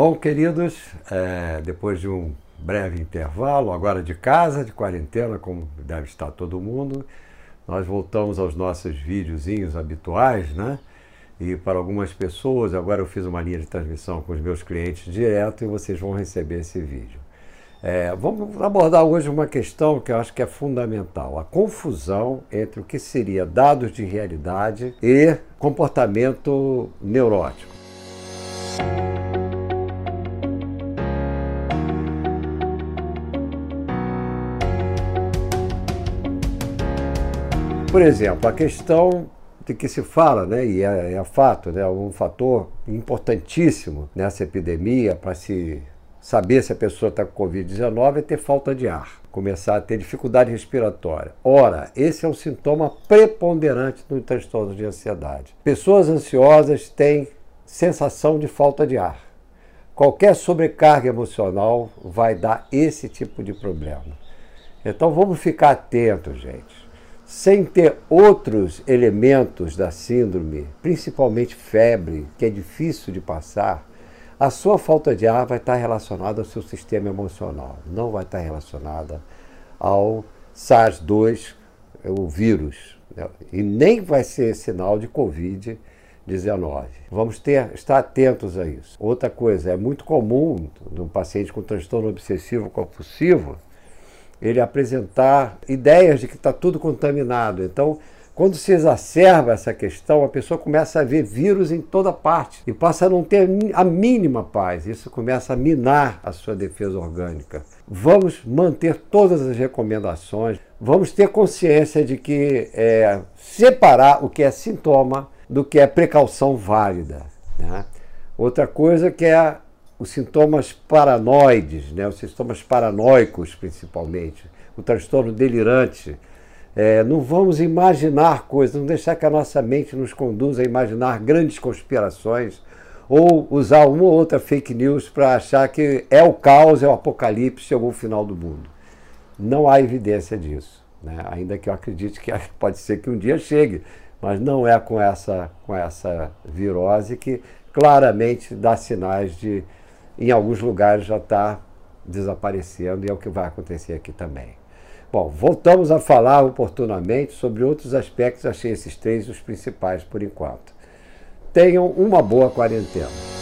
Bom, queridos, é, depois de um breve intervalo, agora de casa, de quarentena, como deve estar todo mundo, nós voltamos aos nossos videozinhos habituais, né? E para algumas pessoas, agora eu fiz uma linha de transmissão com os meus clientes direto e vocês vão receber esse vídeo. É, vamos abordar hoje uma questão que eu acho que é fundamental: a confusão entre o que seria dados de realidade e comportamento neurótico. Por exemplo, a questão de que se fala, né, e é, é fato, né, um fator importantíssimo nessa epidemia para se saber se a pessoa está com Covid-19 é ter falta de ar, começar a ter dificuldade respiratória. Ora, esse é um sintoma preponderante no transtorno de ansiedade. Pessoas ansiosas têm sensação de falta de ar. Qualquer sobrecarga emocional vai dar esse tipo de problema. Então vamos ficar atentos, gente sem ter outros elementos da síndrome, principalmente febre, que é difícil de passar, a sua falta de ar vai estar relacionada ao seu sistema emocional, não vai estar relacionada ao SARS-2, o vírus, né? e nem vai ser sinal de Covid-19. Vamos ter, estar atentos a isso. Outra coisa, é muito comum no paciente com transtorno obsessivo compulsivo ele apresentar ideias de que está tudo contaminado. Então, quando se exacerba essa questão, a pessoa começa a ver vírus em toda parte e passa a não ter a mínima paz. Isso começa a minar a sua defesa orgânica. Vamos manter todas as recomendações, vamos ter consciência de que é, separar o que é sintoma do que é precaução válida. Né? Outra coisa que é os sintomas paranoides, né, os sintomas paranoicos principalmente, o transtorno delirante. É, não vamos imaginar coisas, não deixar que a nossa mente nos conduza a imaginar grandes conspirações ou usar uma ou outra fake news para achar que é o caos, é o apocalipse, chegou o final do mundo. Não há evidência disso. Né? Ainda que eu acredite que pode ser que um dia chegue, mas não é com essa, com essa virose que claramente dá sinais de em alguns lugares já está desaparecendo e é o que vai acontecer aqui também. Bom, voltamos a falar oportunamente sobre outros aspectos, achei esses três os principais por enquanto. Tenham uma boa quarentena.